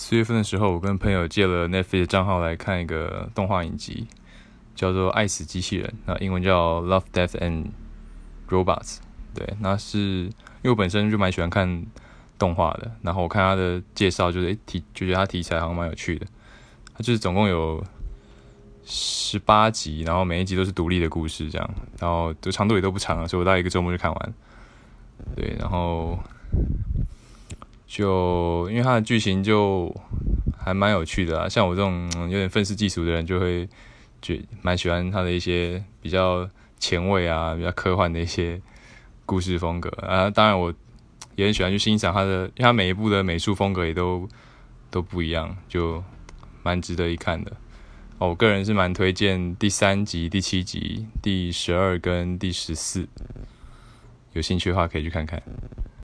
四月份的时候，我跟朋友借了 Netflix 账号来看一个动画影集，叫做《爱死机器人》，那英文叫《Love, Death and Robots》。对，那是因为我本身就蛮喜欢看动画的，然后我看他的介绍，就是诶题就觉得他题材好像蛮有趣的。它就是总共有十八集，然后每一集都是独立的故事，这样，然后就长度也都不长，所以我大概一个周末就看完。对，然后。就因为它的剧情就还蛮有趣的啊，像我这种有点愤世嫉俗的人，就会觉蛮喜欢它的一些比较前卫啊、比较科幻的一些故事风格啊。当然，我也很喜欢去欣赏它的，因为它每一部的美术风格也都都不一样，就蛮值得一看的。我个人是蛮推荐第三集、第七集、第十二跟第十四，有兴趣的话可以去看看。